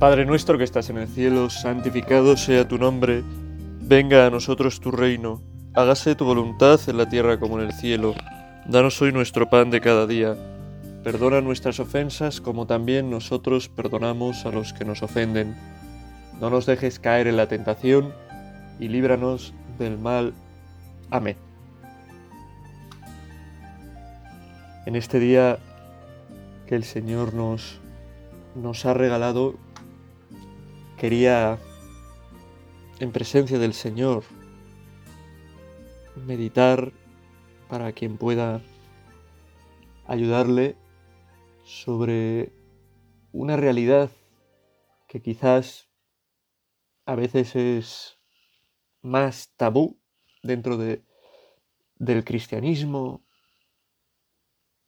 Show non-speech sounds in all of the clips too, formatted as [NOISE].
Padre nuestro que estás en el cielo, santificado sea tu nombre, venga a nosotros tu reino, hágase tu voluntad en la tierra como en el cielo. Danos hoy nuestro pan de cada día. Perdona nuestras ofensas como también nosotros perdonamos a los que nos ofenden. No nos dejes caer en la tentación y líbranos del mal. Amén. En este día que el Señor nos, nos ha regalado, quería, en presencia del Señor, meditar para quien pueda ayudarle sobre una realidad que quizás a veces es más tabú dentro de, del cristianismo,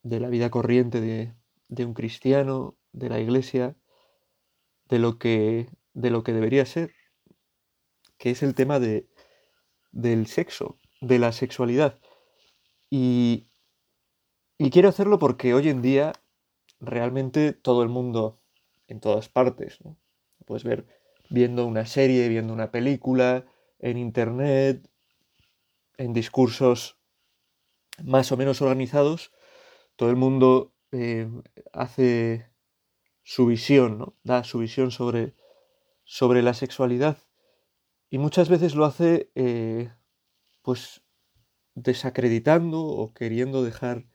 de la vida corriente de, de un cristiano, de la iglesia, de lo que, de lo que debería ser, que es el tema de, del sexo, de la sexualidad. Y, y quiero hacerlo porque hoy en día realmente todo el mundo, en todas partes, ¿no? puedes ver viendo una serie, viendo una película, en internet, en discursos más o menos organizados, todo el mundo eh, hace su visión, ¿no? da su visión sobre, sobre la sexualidad. Y muchas veces lo hace eh, pues desacreditando o queriendo dejar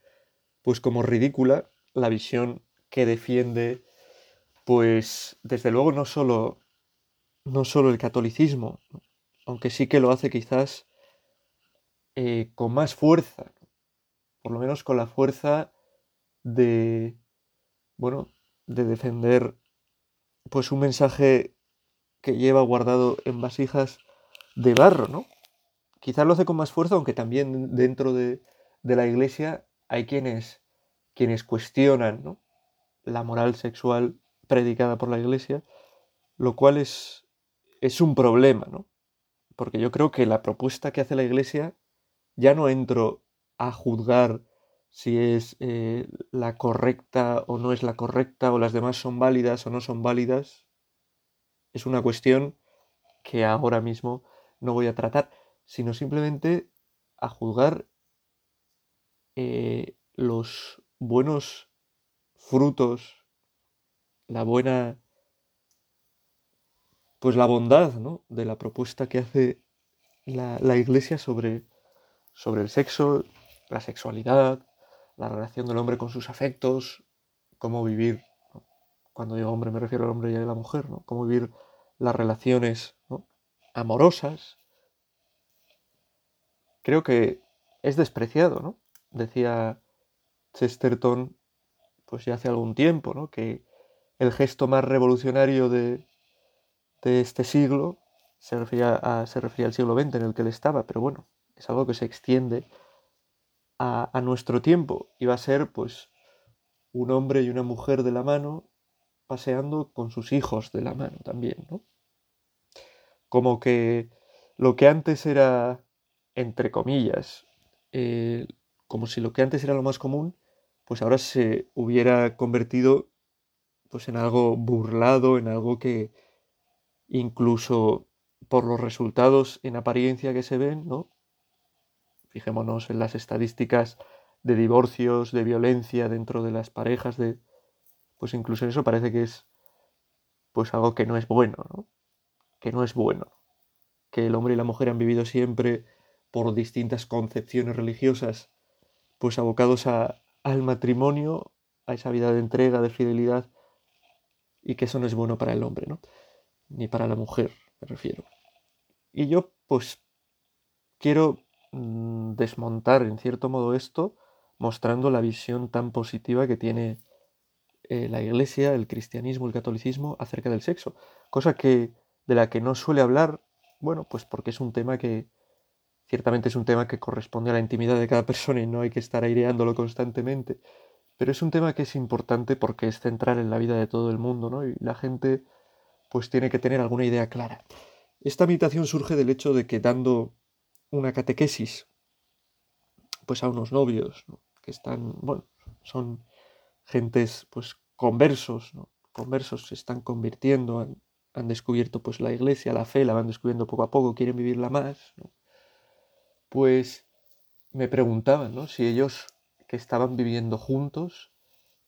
pues como ridícula la visión que defiende pues desde luego no solo no solo el catolicismo aunque sí que lo hace quizás eh, con más fuerza por lo menos con la fuerza de bueno de defender pues un mensaje que lleva guardado en vasijas de barro, ¿no? Quizás lo hace con más fuerza, aunque también dentro de, de la iglesia hay quienes, quienes cuestionan ¿no? la moral sexual predicada por la iglesia, lo cual es, es un problema, ¿no? Porque yo creo que la propuesta que hace la iglesia, ya no entro a juzgar si es eh, la correcta o no es la correcta, o las demás son válidas o no son válidas, es una cuestión que ahora mismo no voy a tratar, sino simplemente a juzgar eh, los buenos frutos, la buena, pues la bondad ¿no? de la propuesta que hace la, la iglesia sobre, sobre el sexo, la sexualidad, la relación del hombre con sus afectos, cómo vivir, cuando digo hombre me refiero al hombre y a la mujer, ¿no? cómo vivir las relaciones amorosas. Creo que es despreciado, ¿no? Decía Chesterton, pues ya hace algún tiempo, ¿no? Que el gesto más revolucionario de, este siglo se refería, a, se refería al siglo XX en el que él estaba, pero bueno, es algo que se extiende a, nuestro tiempo y va a ser pues un hombre y una mujer de la mano paseando con sus hijos de la mano también, ¿no? Como que lo que antes era, entre comillas, eh, como si lo que antes era lo más común, pues ahora se hubiera convertido pues en algo burlado, en algo que incluso por los resultados en apariencia que se ven, ¿no? Fijémonos en las estadísticas de divorcios, de violencia dentro de las parejas, de pues incluso eso parece que es pues algo que no es bueno, ¿no? Que no es bueno. Que el hombre y la mujer han vivido siempre por distintas concepciones religiosas, pues abocados a, al matrimonio, a esa vida de entrega, de fidelidad, y que eso no es bueno para el hombre, ¿no? Ni para la mujer, me refiero. Y yo, pues, quiero Mm, desmontar en cierto modo esto, mostrando la visión tan positiva que tiene eh, la Iglesia, el cristianismo, el catolicismo acerca del sexo, cosa que de la que no suele hablar, bueno, pues porque es un tema que ciertamente es un tema que corresponde a la intimidad de cada [LAUGHS] persona y no hay que estar aireándolo constantemente, pero es un tema que es importante porque es central en la vida de todo el mundo, ¿no? Y la gente pues tiene que tener alguna idea clara. Esta meditación surge del hecho de que dando una catequesis pues a unos novios que están, bueno, son gentes pues conversos, conversos se están convirtiendo, han, descubierto pues la iglesia, la fe, la van descubriendo poco a poco, quieren vivirla más, pues me preguntaban ¿no? si ellos que estaban viviendo juntos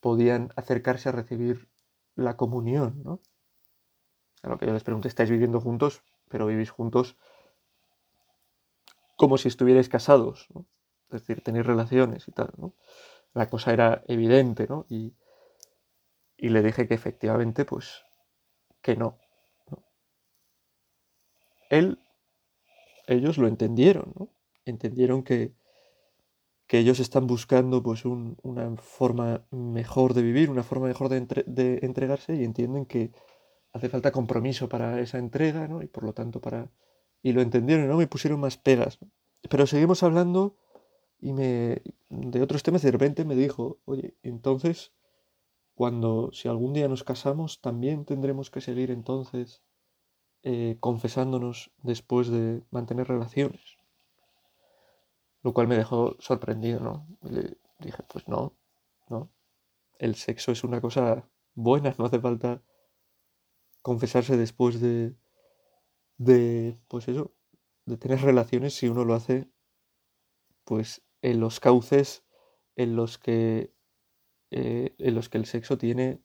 podían acercarse a recibir la comunión, ¿no? A lo que yo les pregunté, ¿estáis viviendo juntos? Pero vivís juntos como si estuvierais casados. Es decir, tenéis relaciones y tal. La cosa era evidente, ¿no? Y, le dije que efectivamente, pues, que no, no. Él, ellos lo entendieron, ¿no? Entendieron que, que ellos están buscando pues una forma mejor de vivir, una forma mejor de, entregarse y entienden que hace falta compromiso para esa entrega, ¿no? Y por lo tanto para... Y lo entendieron, ¿no? Me pusieron más pegas. Pero seguimos hablando y me... De otros temas de repente me dijo, oye, entonces, cuando, si algún día nos casamos, también tendremos que seguir entonces eh, confesándonos después de mantener relaciones lo cual me dejó sorprendido, ¿no? le dije, pues no, no. El sexo es una cosa buena, no hace falta confesarse después de, de, pues eso, de tener relaciones si uno lo hace, pues en los cauces en los que, eh, en los que el sexo tiene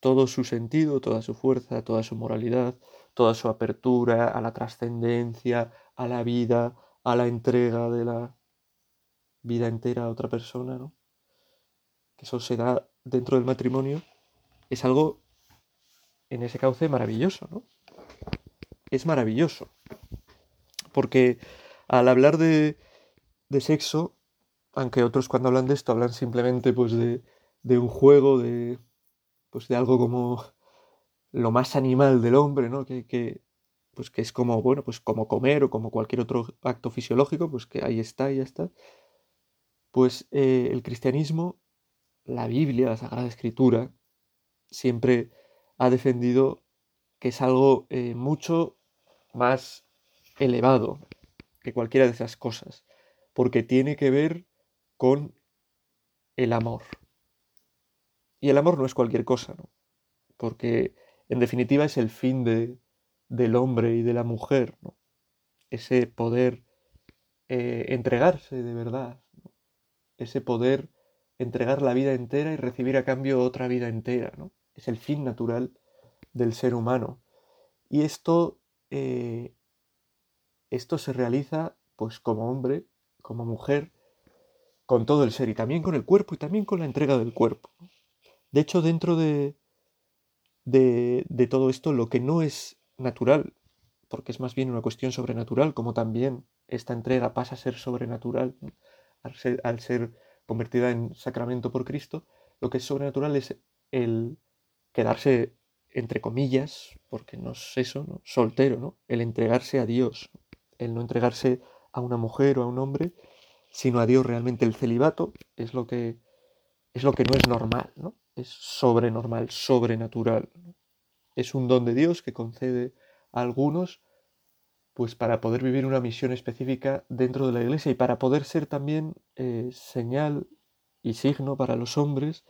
todo su sentido, toda su fuerza, toda su moralidad, toda su apertura a la trascendencia, a la vida, a la entrega de la, vida entera a otra persona, ¿no? Que eso se da dentro del matrimonio, es algo en ese cauce maravilloso, ¿no? Es maravilloso. Porque al hablar de, de sexo, aunque otros cuando hablan de esto hablan simplemente pues de, de un juego, de, pues de algo como lo más animal del hombre, ¿no? Que, que, pues que es como, bueno, pues como comer o como cualquier otro acto fisiológico, pues que ahí está y ya está. Pues eh, el cristianismo, la Biblia, la Sagrada Escritura, siempre ha defendido que es algo eh, mucho más elevado que cualquiera de esas cosas, porque tiene que ver con el amor. Y el amor no es cualquier cosa, ¿no? Porque en definitiva es el fin de, del hombre y de la mujer, ¿no? Ese poder eh, entregarse de verdad, ese poder entregar la vida entera y recibir a cambio otra vida entera, ¿no? Es el fin natural del ser humano. Y esto, eh, esto se realiza pues como hombre, como mujer, con todo el ser y también con el cuerpo y también con la entrega del cuerpo. De hecho, dentro de, de, de todo esto, lo que no es natural, porque es más bien una cuestión sobrenatural, como también esta entrega pasa a ser sobrenatural, al ser, convertida en sacramento por Cristo, lo que es sobrenatural es el quedarse, entre comillas, porque no es eso, ¿no? soltero, ¿no? el entregarse a Dios, el no entregarse a una mujer o a un hombre, sino a Dios realmente. El celibato es lo que, es lo que no es normal, ¿no? es sobrenormal, sobrenatural. Es un don de Dios que concede a algunos pues para poder vivir una misión específica dentro de la iglesia y para poder ser también eh, señal y signo para los hombres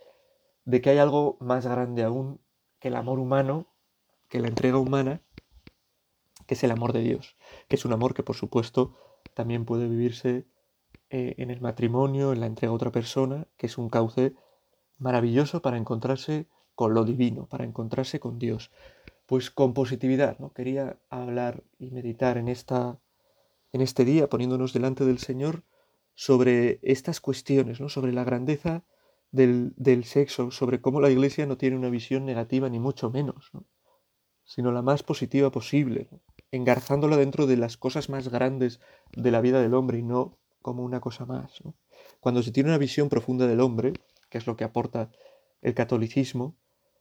de que hay algo más grande aún que el amor humano, que la entrega humana, que es el amor de Dios, que es un amor que por supuesto también puede vivirse eh, en el matrimonio, en la entrega a otra persona, que es un cauce maravilloso para encontrarse con lo divino, para encontrarse con Dios pues con positividad, ¿no? Quería hablar y meditar en, esta, en este día, poniéndonos delante del Señor, sobre estas cuestiones, ¿no? Sobre la grandeza del, del, sexo, sobre cómo la Iglesia no tiene una visión negativa ni mucho menos, ¿no? sino la más positiva posible, engarzándola dentro de las cosas más grandes de la vida del hombre y no como una cosa más. Cuando se tiene una visión profunda del hombre, que es lo que aporta el catolicismo,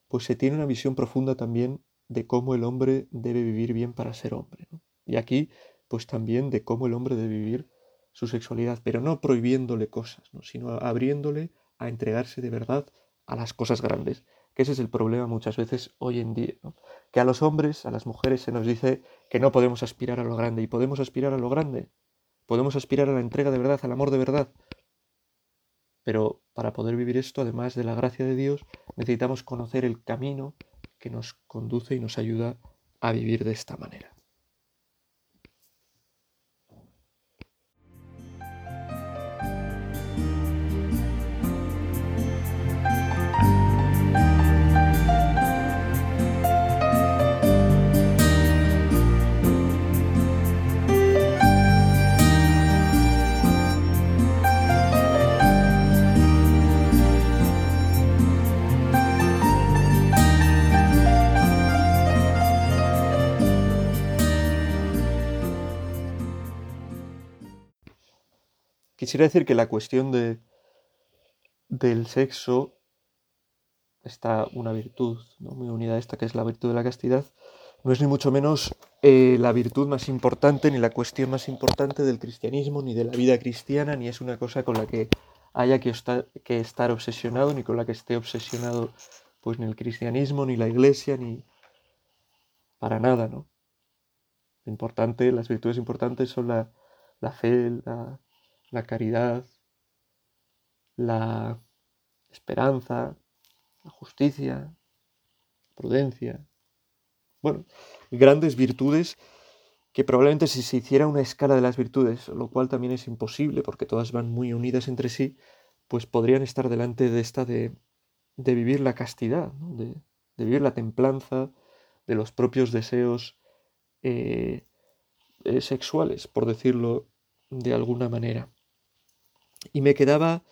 pues se tiene una visión profunda también de cómo el hombre debe vivir bien para ser hombre. Y aquí, pues también de cómo el hombre debe vivir su sexualidad, pero no prohibiéndole cosas, sino abriéndole a entregarse de verdad a las cosas grandes. Que ese es el problema muchas veces hoy en día. Que a los hombres, a las mujeres se nos dice que no podemos aspirar a lo grande y podemos aspirar a lo grande. Podemos aspirar a la entrega de verdad, al amor de verdad. Pero para poder vivir esto, además de la gracia de Dios, necesitamos conocer el camino que nos conduce y nos ayuda a vivir de esta manera. Quisiera decir que la cuestión de, del sexo está una virtud muy unida a esta, que es la virtud de la castidad, no es ni mucho menos eh, la virtud más importante, ni la cuestión más importante del cristianismo, ni de la vida cristiana, ni es una cosa con la que haya que que estar obsesionado, ni con la que esté obsesionado pues ni el cristianismo, ni la iglesia, ni para nada, ¿no? Importante, las virtudes importantes son la, la fe, la, la caridad, la esperanza, la justicia, la prudencia. Bueno, grandes virtudes que probablemente si se hiciera una escala de las virtudes, lo cual también es imposible porque todas van muy unidas entre sí, pues podrían estar delante de esta de, de vivir la castidad, de, vivir la templanza de los propios deseos eh, eh, sexuales, por decirlo de alguna manera. Y me quedaba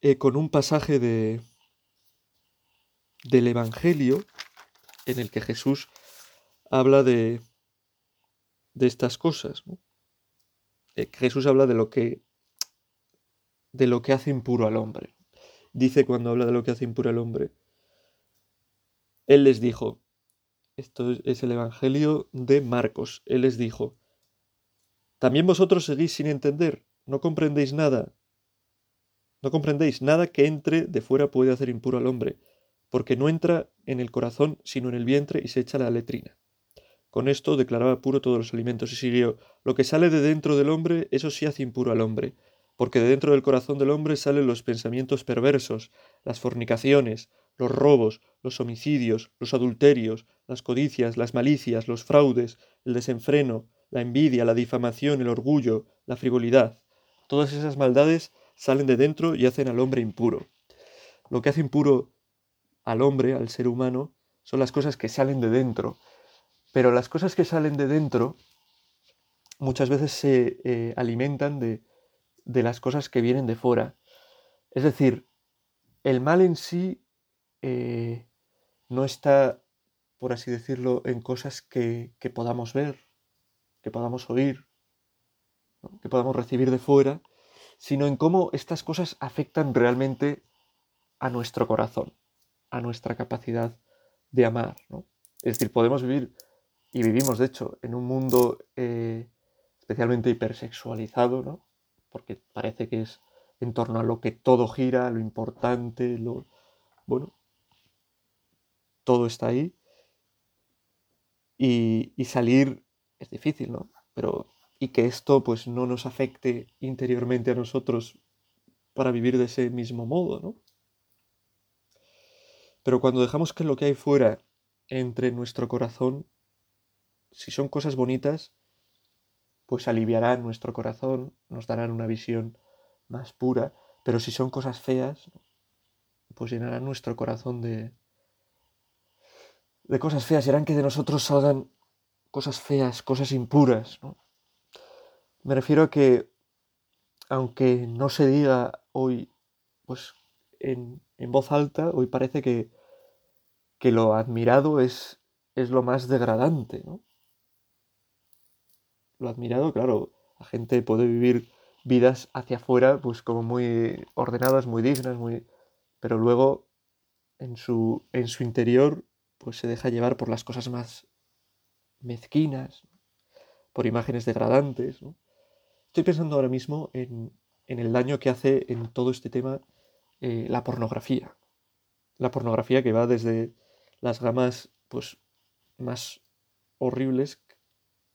eh, con un pasaje de, del Evangelio en el que Jesús habla de, de estas cosas. Eh, Jesús habla de lo que de lo que hace impuro al hombre. Dice cuando habla de lo que hace impuro al hombre, Él les dijo, esto es el Evangelio de Marcos, Él les dijo, ¿también vosotros seguís sin entender? ¿No comprendéis nada? No comprendéis, nada que entre de fuera puede hacer impuro al hombre, porque no entra en el corazón sino en el vientre y se echa la letrina. Con esto declaraba puro todos los alimentos y siguió, lo que sale de dentro del hombre, eso sí hace impuro al hombre, porque de dentro del corazón del hombre salen los pensamientos perversos, las fornicaciones, los robos, los homicidios, los adulterios, las codicias, las malicias, los fraudes, el desenfreno, la envidia, la difamación, el orgullo, la frivolidad. Todas esas maldades salen de dentro y hacen al hombre impuro. Lo que hace impuro al hombre, al ser humano, son las cosas que salen de dentro. Pero las cosas que salen de dentro muchas veces se eh, alimentan de, de las cosas que vienen de fuera. Es decir, el mal en sí eh, no está, por así decirlo, en cosas que, que podamos ver, que podamos oír, que podamos recibir de fuera, sino en cómo estas cosas afectan realmente a nuestro corazón, a nuestra capacidad de amar. Es decir, podemos vivir, y vivimos de hecho, en un mundo eh, especialmente hipersexualizado, ¿no? porque parece que es en torno a lo que todo gira, lo importante, lo... Bueno, todo está ahí. Y, y salir es difícil, ¿no? Pero y que esto pues no nos afecte interiormente a nosotros para vivir de ese mismo modo, ¿no? Pero cuando dejamos que lo que hay fuera entre nuestro corazón, si son cosas bonitas, pues aliviarán nuestro corazón, nos darán una visión más pura, pero si son cosas feas, pues llenarán nuestro corazón de, de cosas feas y harán que de nosotros salgan cosas feas, cosas impuras, ¿no? Me refiero a que, aunque no se diga hoy, pues en, voz alta, hoy parece que, que lo admirado es, es lo más degradante, ¿no? Lo admirado, claro, la gente puede vivir vidas hacia afuera, pues como muy ordenadas, muy dignas, muy... Pero luego, en su, en su interior, pues se deja llevar por las cosas más mezquinas, por imágenes degradantes, ¿no? Estoy pensando ahora mismo en, el daño que hace en todo este tema eh, la pornografía. La pornografía que va desde las gamas pues, más horribles,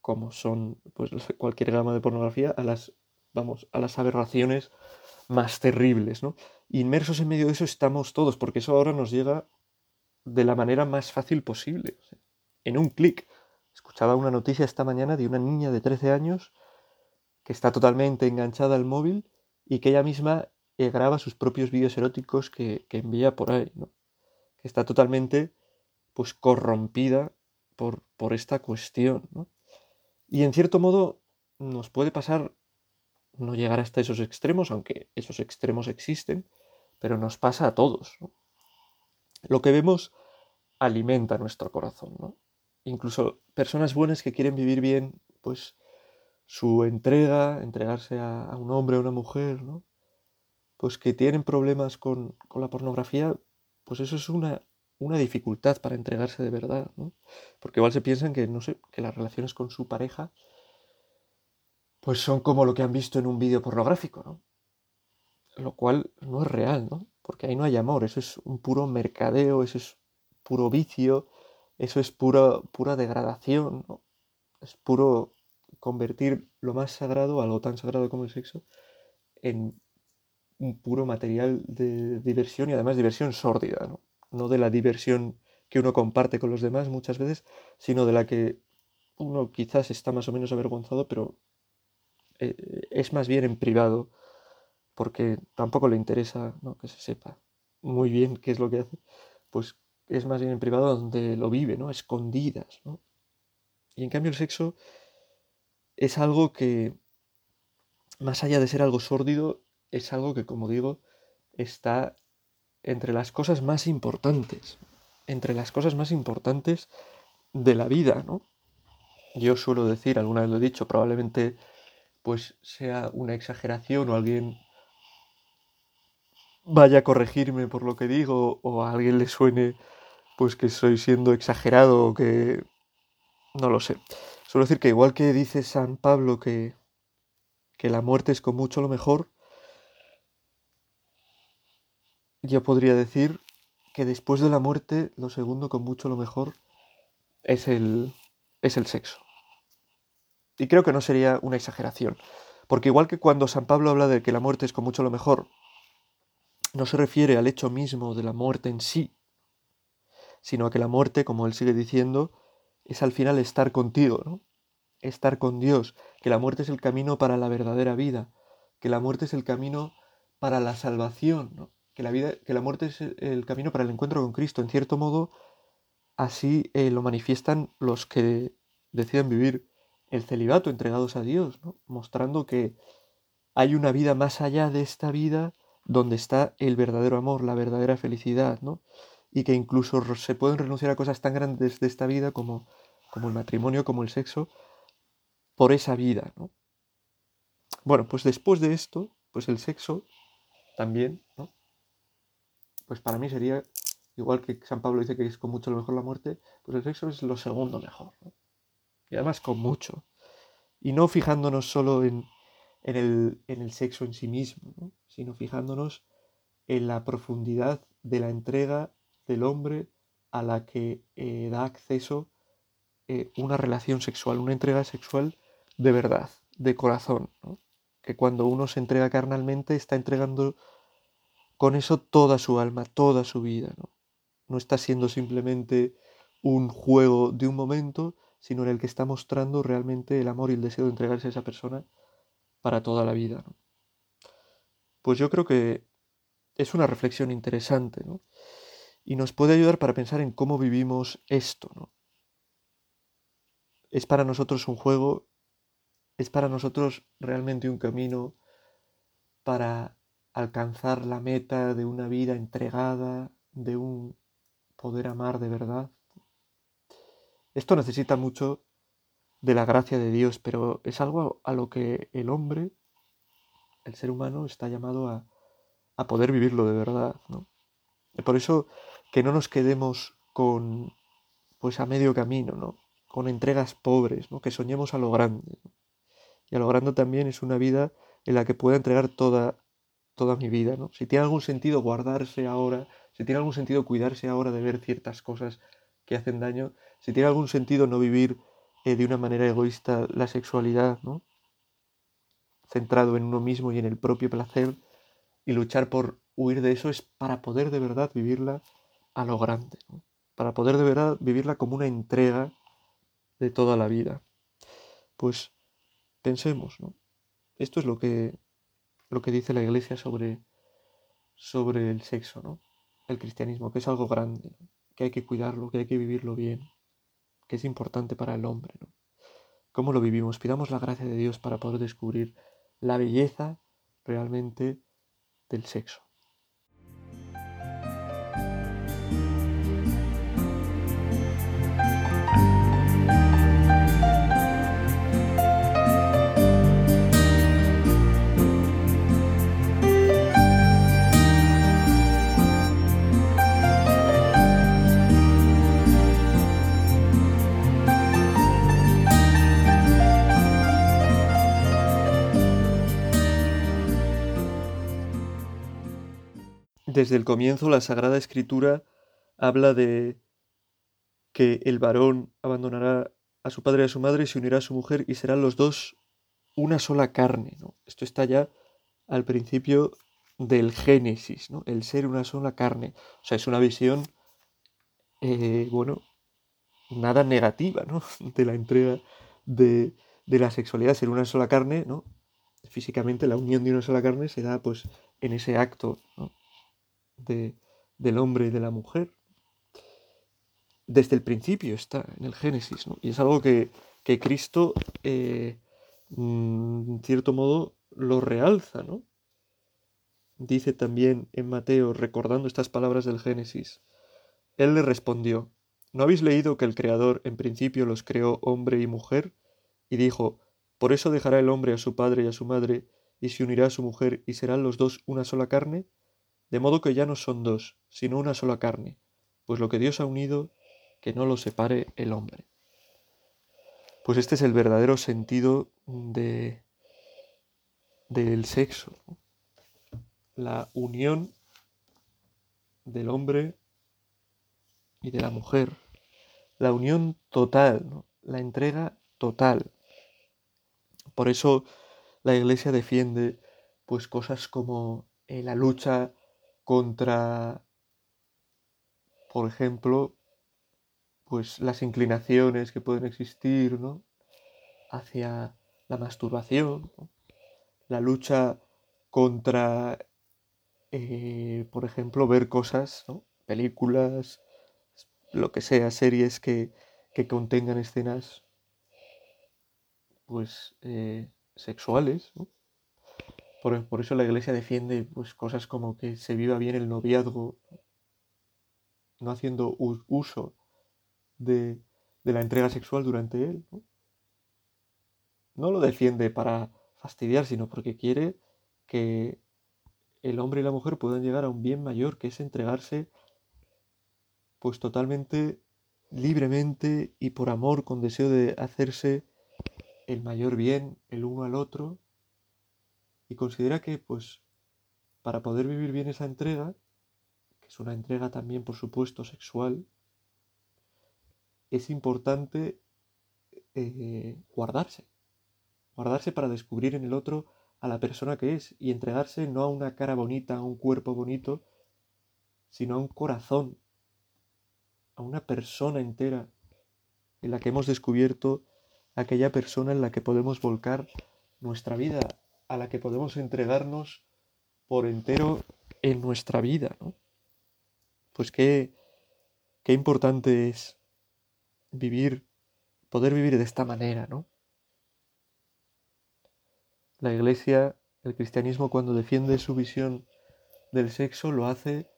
como son pues, cualquier gama de pornografía, a las, vamos, a las aberraciones más terribles. ¿no? Inmersos en medio de eso estamos todos, porque eso ahora nos llega de la manera más fácil posible, en un clic. Escuchaba una noticia esta mañana de una niña de 13 años que está totalmente enganchada al móvil y que ella misma eh, graba sus propios vídeos eróticos que, envía por ahí, ¿no? Que está totalmente, pues, corrompida por, por esta cuestión, ¿no? Y en cierto modo nos puede pasar no llegar hasta esos extremos, aunque esos extremos existen, pero nos pasa a todos. Lo que vemos alimenta nuestro corazón. ¿no? Incluso personas buenas que quieren vivir bien, pues su entrega, entregarse a, un hombre o una mujer, ¿no? pues que tienen problemas con, con, la pornografía, pues eso es una, una dificultad para entregarse de verdad, ¿no? Porque igual se piensan que, no sé, que las relaciones con su pareja pues son como lo que han visto en un vídeo pornográfico, ¿no? Lo cual no es real, ¿no? Porque ahí no hay amor, eso es un puro mercadeo, eso es puro vicio, eso es pura, pura degradación, ¿no? Es puro convertir lo más sagrado, algo tan sagrado como el sexo, en un puro material de diversión y además diversión sórdida, ¿no? No de la diversión que uno comparte con los demás muchas veces, sino de la que uno quizás está más o menos avergonzado, pero eh, es más bien en privado, porque tampoco le interesa que se sepa muy bien qué es lo que hace, pues es más bien en privado donde lo vive, ¿no? escondidas. ¿no? Y en cambio el sexo es algo que, más allá de ser algo sórdido, es algo que, como digo, está entre las cosas más importantes, entre las cosas más importantes de la vida, ¿no? Yo suelo decir, alguna vez lo he dicho, probablemente pues sea una exageración o alguien vaya a corregirme por lo que digo o a alguien le suene pues que estoy siendo exagerado o que no lo sé. Suelo decir que igual que dice San Pablo que, que la muerte es con mucho lo mejor, yo podría decir que después de la muerte lo segundo con mucho lo mejor es el, es el sexo. Y creo que no sería una exageración, porque igual que cuando San Pablo habla de que la muerte es con mucho lo mejor, no se refiere al hecho mismo de la muerte en sí, sino a que la muerte, como él sigue diciendo, es al final estar contigo, ¿no? Estar con Dios, que la muerte es el camino para la verdadera vida, que la muerte es el camino para la salvación, ¿no? que, la vida, que la muerte es el camino para el encuentro con Cristo. En cierto modo, así eh, lo manifiestan los que deciden vivir el celibato entregados a Dios, mostrando que hay una vida más allá de esta vida donde está el verdadero amor, la verdadera felicidad, ¿no? Y que incluso se pueden renunciar a cosas tan grandes de esta vida como, como el matrimonio, como el sexo, por esa vida. ¿no? Bueno, pues después de esto, pues el sexo también, ¿no? pues para mí sería, igual que San Pablo dice que es con mucho lo mejor la muerte, pues el sexo es lo segundo mejor. ¿no? y además con mucho. Y no fijándonos solo en, el, sexo en sí mismo, sino fijándonos en la profundidad de la entrega del hombre a la que eh, da acceso eh, una relación sexual, una entrega sexual de verdad, de corazón. Que cuando uno se entrega carnalmente está entregando con eso toda su alma, toda su vida. ¿no? no está siendo simplemente un juego de un momento, sino en el que está mostrando realmente el amor y el deseo de entregarse a esa persona para toda la vida. Pues yo creo que es una reflexión interesante ¿no? Y nos puede ayudar para pensar en cómo vivimos esto. ¿no? Es para nosotros un juego, es para nosotros realmente un camino para alcanzar la meta de una vida entregada, de un poder amar de verdad. Esto necesita mucho de la gracia de Dios, pero es algo a lo que el hombre, el ser humano, está llamado a, poder vivirlo de verdad. ¿no? Por eso que no nos quedemos con, pues a medio camino, ¿no? con entregas pobres, ¿no? que soñemos a lo grande. Y a lo grande también es una vida en la que pueda entregar toda, toda mi vida. ¿no? Si tiene algún sentido guardarse ahora, si tiene algún sentido cuidarse ahora de ver ciertas cosas que hacen daño, si tiene algún sentido no vivir eh, de una manera egoísta la sexualidad, ¿no? Centrado en uno mismo y en el propio placer y luchar por huir de eso es para poder de verdad vivirla a lo grande. para poder de verdad vivirla como una entrega de toda la vida. Pues pensemos. Esto es lo que, lo que dice la Iglesia sobre, sobre el sexo. El cristianismo, que es algo grande, que hay que cuidarlo, que hay que vivirlo bien, que es importante para el hombre. ¿Cómo lo vivimos? Pidamos la gracia de Dios para poder descubrir la belleza realmente del sexo. Desde el comienzo la Sagrada Escritura habla de que el varón abandonará a su padre y a su madre se unirá a su mujer y serán los dos una sola carne. Esto está ya al principio del Génesis, ¿no? el ser una sola carne. O sea, es una visión, eh, bueno, nada negativa ¿no? [LAUGHS] de la entrega de, la sexualidad, ser una sola carne, ¿no? Físicamente la unión de una sola carne se da pues en ese acto ¿no? Del hombre y de la mujer. Desde el principio está en el Génesis, Y es algo que, Cristo, eh, mm, en cierto modo, lo realza, ¿no? Dice también en Mateo, recordando estas palabras del Génesis, Él le respondió, ¿no habéis leído que el Creador en principio los creó hombre y mujer? Y dijo, por eso dejará el hombre a su padre y a su madre, y se unirá a su mujer, y serán los dos una sola carne? De modo que ya no son dos, sino una sola carne, pues lo que Dios ha unido, que no lo separe el hombre. Pues este es el verdadero sentido de del sexo, la unión del hombre y de la mujer, la unión total, la entrega total. Por eso la Iglesia defiende pues cosas como eh, la lucha contra, por ejemplo, pues las inclinaciones que pueden existir, ¿no? Hacia la masturbación, la lucha contra, eh, por ejemplo, ver cosas, películas, lo que sea, series que, que contengan escenas, pues, eh, sexuales, ¿no? Por, eso la iglesia defiende pues, cosas como que se viva bien el noviazgo, no haciendo uso de, la entrega sexual durante él. ¿no? no lo defiende para fastidiar, sino porque quiere que el hombre y la mujer puedan llegar a un bien mayor, que es entregarse pues totalmente libremente y por amor, con deseo de hacerse el mayor bien el uno al otro y considera que, pues, para poder vivir bien esa entrega, que es una entrega también, por supuesto, sexual, es importante eh, guardarse. Guardarse para descubrir en el otro a la persona que es y entregarse no a una cara bonita, a un cuerpo bonito, sino a un corazón, a una persona entera en la que hemos descubierto aquella persona en la que podemos volcar nuestra vida a la que podemos entregarnos por entero en nuestra vida, ¿no? Pues qué, qué importante es vivir, poder vivir de esta manera, ¿no? La iglesia, el cristianismo, cuando defiende su visión del sexo, lo hace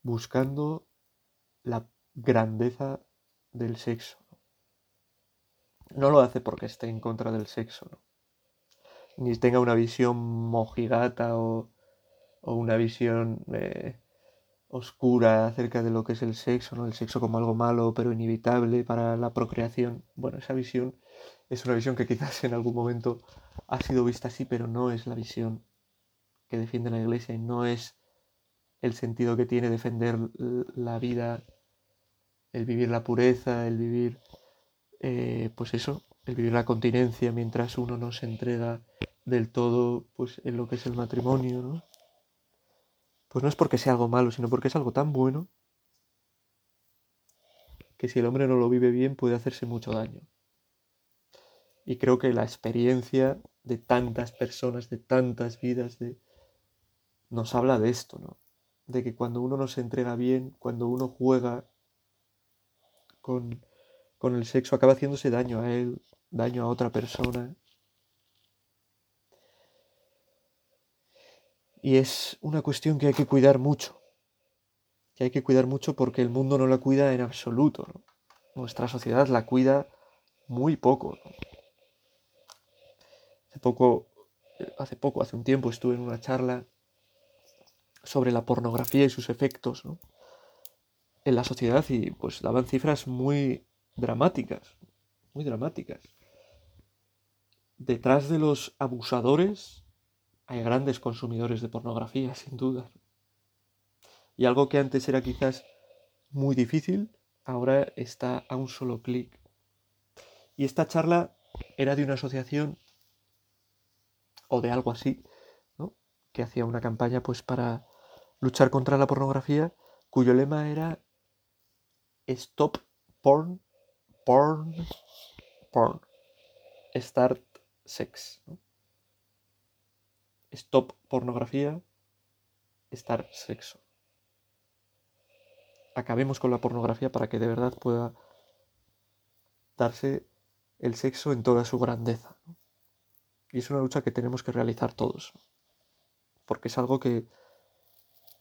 buscando la grandeza del sexo. No lo hace porque esté en contra del sexo, ¿no? Ni tenga una visión mojigata o, una visión eh, oscura acerca de lo que es el sexo, ¿no? El sexo como algo malo pero inevitable para la procreación. Bueno, esa visión es una visión que quizás en algún momento ha sido vista así, pero no es la visión que defiende la Iglesia y no es el sentido que tiene defender la vida, el vivir la pureza, el vivir, eh, pues eso, el vivir la continencia mientras uno no se entrega del todo pues en lo que es el matrimonio, ¿no? Pues no es porque sea algo malo, sino porque es algo tan bueno que si el hombre no lo vive bien puede hacerse mucho daño. Y creo que la experiencia de tantas personas, de tantas vidas, de... nos habla de esto, ¿no? De que cuando uno no se entrega bien, cuando uno juega con, con el sexo, acaba haciéndose daño a él, daño a otra persona. Y es una cuestión que hay que cuidar mucho, que hay que cuidar mucho porque el mundo no la cuida en absoluto. ¿no? Nuestra sociedad la cuida muy poco. Hace poco, hace poco, hace un tiempo estuve en una charla sobre la pornografía y sus efectos en la sociedad y pues daban cifras muy dramáticas, muy dramáticas. Detrás de los abusadores hay grandes consumidores de pornografía, sin duda. Y algo que antes era quizás muy difícil, ahora está a un solo clic. Y esta charla era de una asociación o de algo así, ¿no? que hacía una campaña pues para luchar contra la pornografía, cuyo lema era Stop Porn, Porn, Porn, Start Sex. Stop pornografía, Start Sexo acabemos con la pornografía para que de verdad pueda darse el sexo en toda su grandeza. Y es una lucha que tenemos que realizar todos, porque es algo que,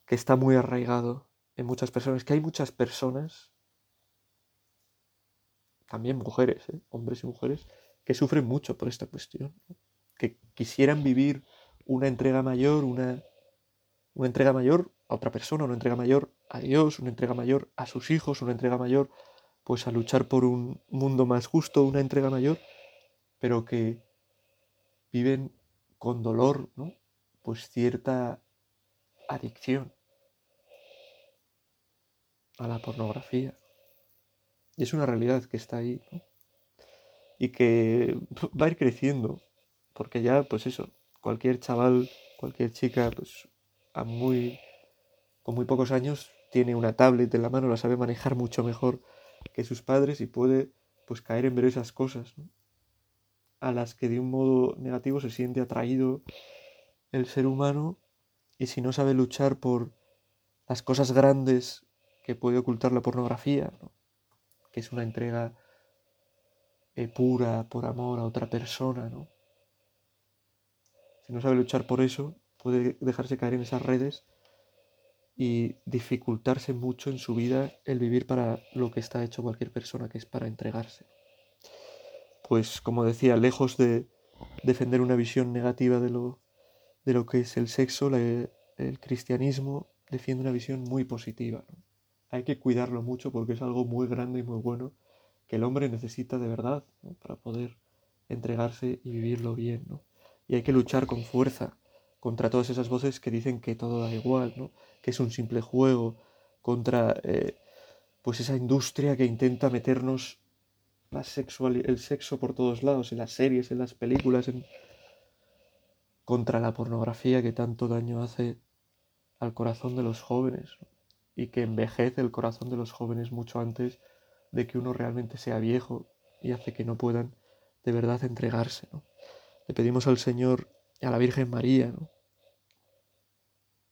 que está muy arraigado en muchas personas, que hay muchas personas, también mujeres, ¿eh? hombres y mujeres, que sufren mucho por esta cuestión, que quisieran vivir una entrega mayor, una, una entrega mayor a otra persona, una entrega mayor a Dios, una entrega mayor a sus hijos, una entrega mayor pues a luchar por un mundo más justo, una entrega mayor, pero que viven con dolor, ¿no? Pues cierta adicción a la pornografía. Y es una realidad que está ahí. Y que va a ir creciendo, porque ya, pues eso, cualquier chaval, cualquier chica, pues a muy con muy pocos años tiene una tablet en la mano, la sabe manejar mucho mejor que sus padres y puede pues caer en ver esas cosas a las que de un modo negativo se siente atraído el ser humano y si no sabe luchar por las cosas grandes que puede ocultar la pornografía, que es una entrega eh, pura por amor a otra persona, ¿no? si no sabe luchar por eso, puede dejarse caer en esas redes y dificultarse mucho en su vida el vivir para lo que está hecho cualquier persona, que es para entregarse. Pues como decía, lejos de defender una visión negativa de lo, de lo que es el sexo, el cristianismo defiende una visión muy positiva. Hay que cuidarlo mucho porque es algo muy grande y muy bueno que el hombre necesita de verdad para poder entregarse y vivirlo bien. Y hay que luchar con fuerza contra todas esas voces que dicen que todo da igual, ¿no? que es un simple juego, contra eh, pues esa industria que intenta meternos la el sexo por todos lados, en las series, en las películas, contra la pornografía que tanto daño hace al corazón de los jóvenes y que envejece el corazón de los jóvenes mucho antes de que uno realmente sea viejo y hace que no puedan de verdad entregarse. Le pedimos al Señor a la Virgen María, ¿no?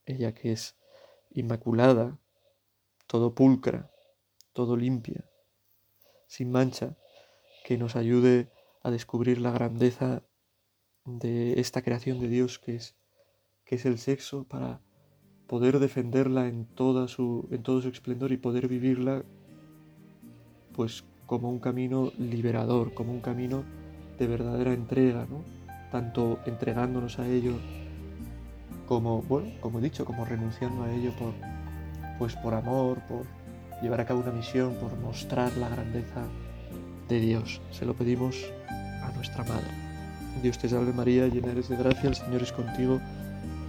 ella que es inmaculada, todo pulcra, todo limpia, sin mancha, que nos ayude a descubrir la grandeza de esta creación de Dios que es, que es el sexo para poder defenderla en, toda su, en todo su esplendor y poder vivirla pues como un camino liberador, como un camino de verdadera entrega, tanto entregándonos a ello como, bueno, como he dicho, como renunciando a ello por, pues por amor, por llevar a cabo una misión, por mostrar la grandeza de Dios. Se lo pedimos a nuestra Madre. Dios te salve María, llena eres de gracia, el Señor es contigo.